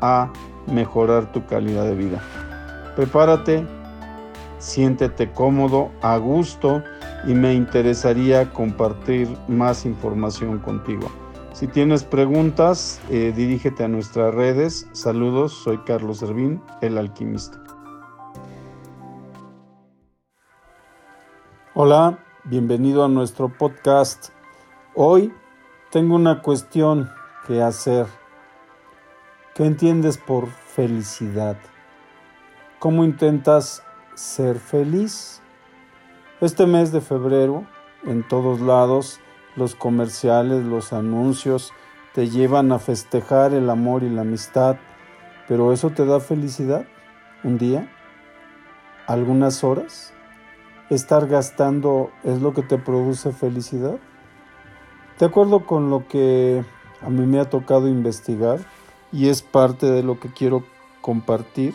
a mejorar tu calidad de vida. Prepárate, siéntete cómodo, a gusto y me interesaría compartir más información contigo. Si tienes preguntas, eh, dirígete a nuestras redes. Saludos, soy Carlos Servín, el alquimista. Hola, bienvenido a nuestro podcast. Hoy tengo una cuestión que hacer ¿Qué entiendes por felicidad? ¿Cómo intentas ser feliz? Este mes de febrero, en todos lados, los comerciales, los anuncios te llevan a festejar el amor y la amistad, pero ¿eso te da felicidad? ¿Un día? ¿Algunas horas? ¿Estar gastando es lo que te produce felicidad? De acuerdo con lo que a mí me ha tocado investigar, y es parte de lo que quiero compartir.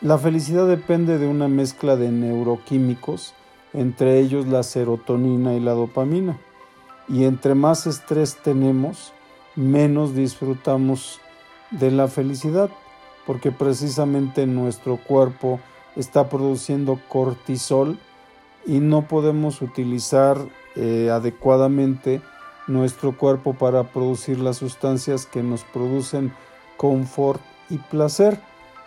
La felicidad depende de una mezcla de neuroquímicos, entre ellos la serotonina y la dopamina. Y entre más estrés tenemos, menos disfrutamos de la felicidad, porque precisamente nuestro cuerpo está produciendo cortisol y no podemos utilizar eh, adecuadamente nuestro cuerpo para producir las sustancias que nos producen confort y placer,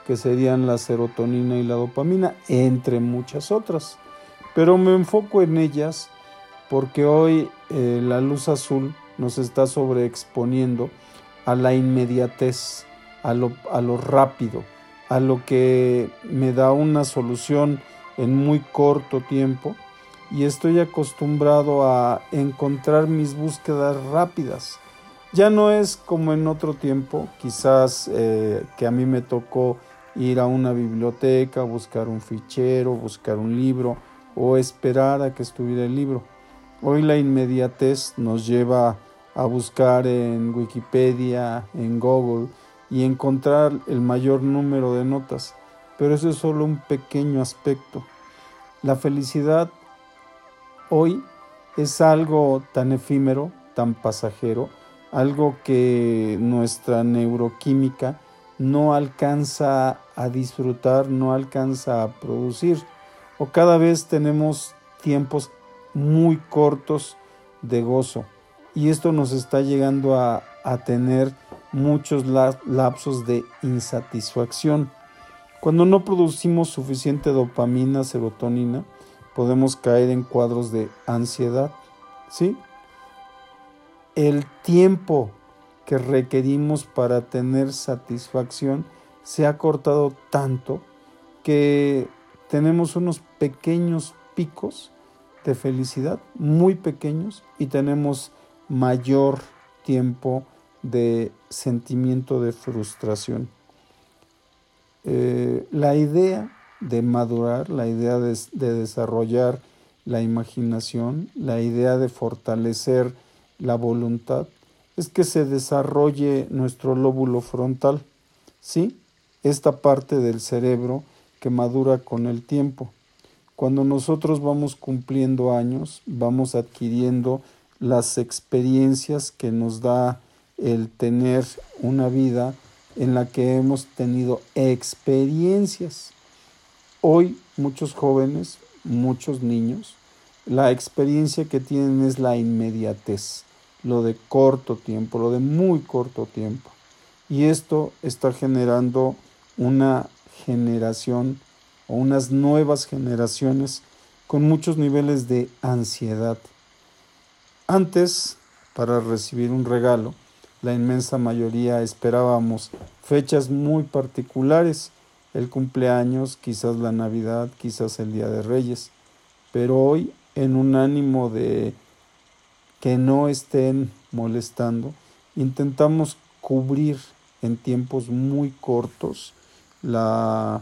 que serían la serotonina y la dopamina, entre muchas otras. Pero me enfoco en ellas porque hoy eh, la luz azul nos está sobreexponiendo a la inmediatez, a lo, a lo rápido, a lo que me da una solución en muy corto tiempo y estoy acostumbrado a encontrar mis búsquedas rápidas. Ya no es como en otro tiempo, quizás eh, que a mí me tocó ir a una biblioteca, buscar un fichero, buscar un libro o esperar a que estuviera el libro. Hoy la inmediatez nos lleva a buscar en Wikipedia, en Google y encontrar el mayor número de notas, pero eso es solo un pequeño aspecto. La felicidad hoy es algo tan efímero, tan pasajero, algo que nuestra neuroquímica no alcanza a disfrutar, no alcanza a producir, o cada vez tenemos tiempos muy cortos de gozo. Y esto nos está llegando a, tener muchos lapsos de insatisfacción. Cuando no producimos suficiente dopamina, serotonina, podemos caer en cuadros de ansiedad, ¿sí? El tiempo que requerimos para tener satisfacción se ha cortado tanto que tenemos unos pequeños picos de felicidad, muy pequeños, y tenemos mayor tiempo de sentimiento de frustración. Eh, la idea de madurar, la idea de, desarrollar la imaginación, la idea de fortalecer la voluntad, es que se desarrolle nuestro lóbulo frontal, ¿sí? Esta parte del cerebro que madura con el tiempo. Cuando nosotros vamos cumpliendo años, vamos adquiriendo las experiencias que nos da el tener una vida en la que hemos tenido experiencias. Hoy muchos jóvenes, muchos niños, la experiencia que tienen es la inmediatez, lo de corto tiempo, lo de muy corto tiempo. Y esto está generando una generación o unas nuevas generaciones con muchos niveles de ansiedad. Antes, para recibir un regalo, la inmensa mayoría esperábamos fechas muy particulares el cumpleaños, quizás la Navidad, quizás el Día de Reyes, pero hoy en un ánimo de que no estén molestando, intentamos cubrir en tiempos muy cortos la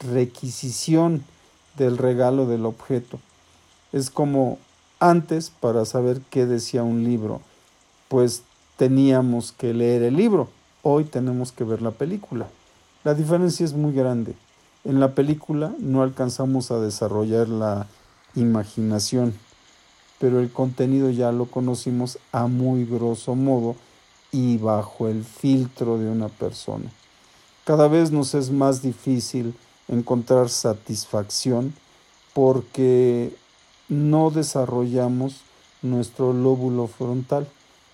requisición del regalo del objeto. Es como antes para saber qué decía un libro, pues teníamos que leer el libro, hoy tenemos que ver la película. La diferencia es muy grande. En la película no alcanzamos a desarrollar la imaginación, pero el contenido ya lo conocimos a muy grosso modo y bajo el filtro de una persona. Cada vez nos es más difícil encontrar satisfacción porque no desarrollamos nuestro lóbulo frontal,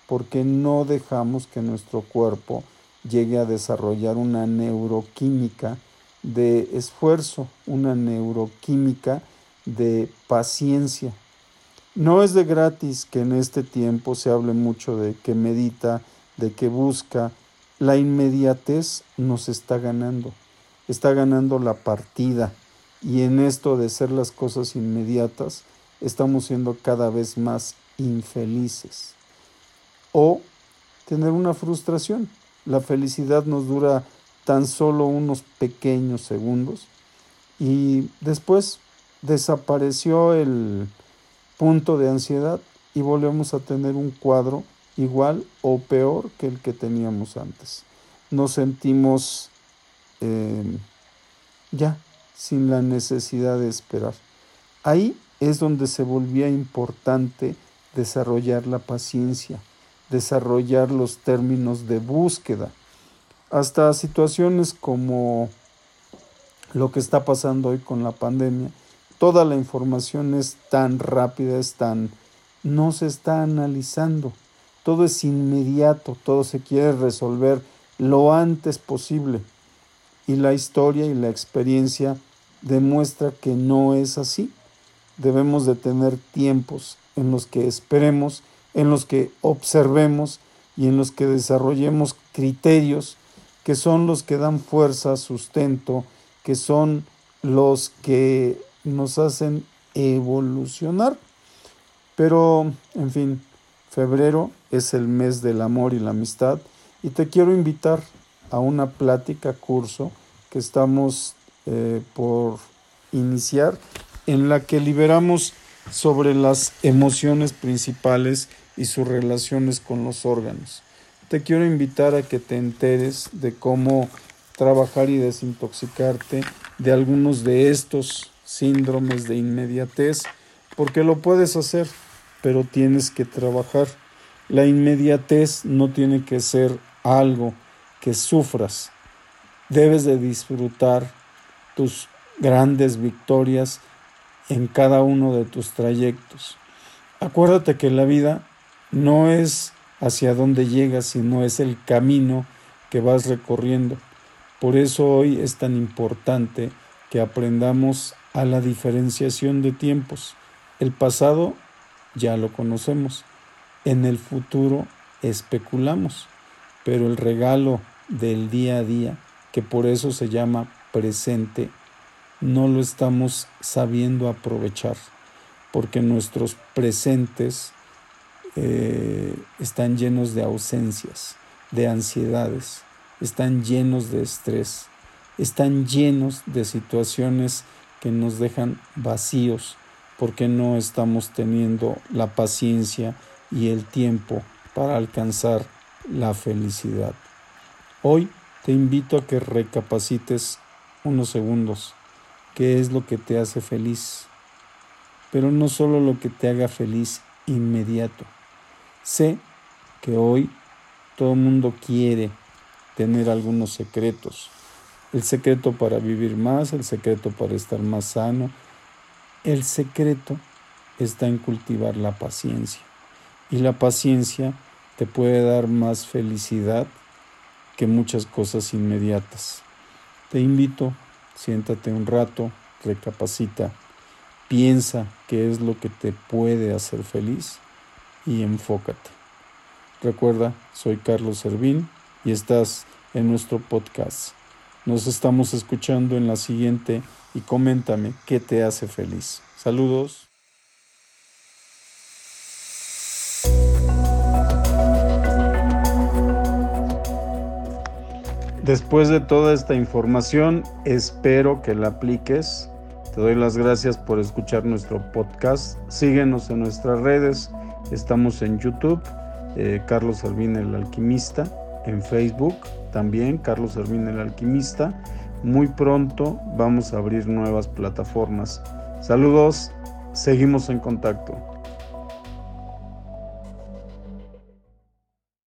porque no dejamos que nuestro cuerpo llegue a desarrollar una neuroquímica de esfuerzo, una neuroquímica de paciencia. No es de gratis que en este tiempo se hable mucho de que medita, de que busca. La inmediatez nos está ganando, está ganando la partida. Y en esto de ser las cosas inmediatas, estamos siendo cada vez más infelices. O tener una frustración. La felicidad nos dura tan solo unos pequeños segundos y después desapareció el punto de ansiedad y volvemos a tener un cuadro igual o peor que el que teníamos antes. Nos sentimos eh, ya sin la necesidad de esperar. Ahí es donde se volvía importante desarrollar la paciencia, desarrollar los términos de búsqueda, hasta situaciones como lo que está pasando hoy con la pandemia. Toda la información es tan rápida, es tan... no se está analizando todo es inmediato, todo se quiere resolver lo antes posible. Y la historia y la experiencia demuestra que no es así. Debemos de tener tiempos en los que esperemos, en los que observemos y en los que desarrollemos criterios que son los que dan fuerza, sustento, que son los que nos hacen evolucionar. Pero, en fin, Febrero es el mes del amor y la amistad y te quiero invitar a una plática curso que estamos eh, por iniciar en la que liberamos sobre las emociones principales y sus relaciones con los órganos. Te quiero invitar a que te enteres de cómo trabajar y desintoxicarte de algunos de estos síndromes de inmediatez, porque lo puedes hacer pero tienes que trabajar. La inmediatez no tiene que ser algo que sufras. Debes de disfrutar tus grandes victorias en cada uno de tus trayectos. Acuérdate que la vida no es hacia dónde llegas, sino es el camino que vas recorriendo. Por eso hoy es tan importante que aprendamos a la diferenciación de tiempos. El pasado ya lo conocemos. En el futuro especulamos, pero el regalo del día a día, que por eso se llama presente, no lo estamos sabiendo aprovechar, porque nuestros presentes eh, están llenos de ausencias, de ansiedades, están llenos de estrés, están llenos de situaciones que nos dejan vacíos, porque no estamos teniendo la paciencia y el tiempo para alcanzar la felicidad. Hoy te invito a que recapacites unos segundos qué es lo que te hace feliz, pero no solo lo que te haga feliz inmediato. Sé que hoy todo el mundo quiere tener algunos secretos. El secreto para vivir más, el secreto para estar más sano, el secreto está en cultivar la paciencia y la paciencia te puede dar más felicidad que muchas cosas inmediatas. Te invito, siéntate un rato, recapacita, piensa qué es lo que te puede hacer feliz y enfócate. Recuerda, soy Carlos Servín y estás en nuestro podcast. Nos estamos escuchando en la siguiente y coméntame qué te hace feliz. Saludos. Después de toda esta información, espero que la apliques. Te doy las gracias por escuchar nuestro podcast. Síguenos en nuestras redes. Estamos en YouTube, eh, Carlos Servín el Alquimista, en Facebook también, Carlos Servín el Alquimista. Muy pronto vamos a abrir nuevas plataformas. Saludos, seguimos en contacto.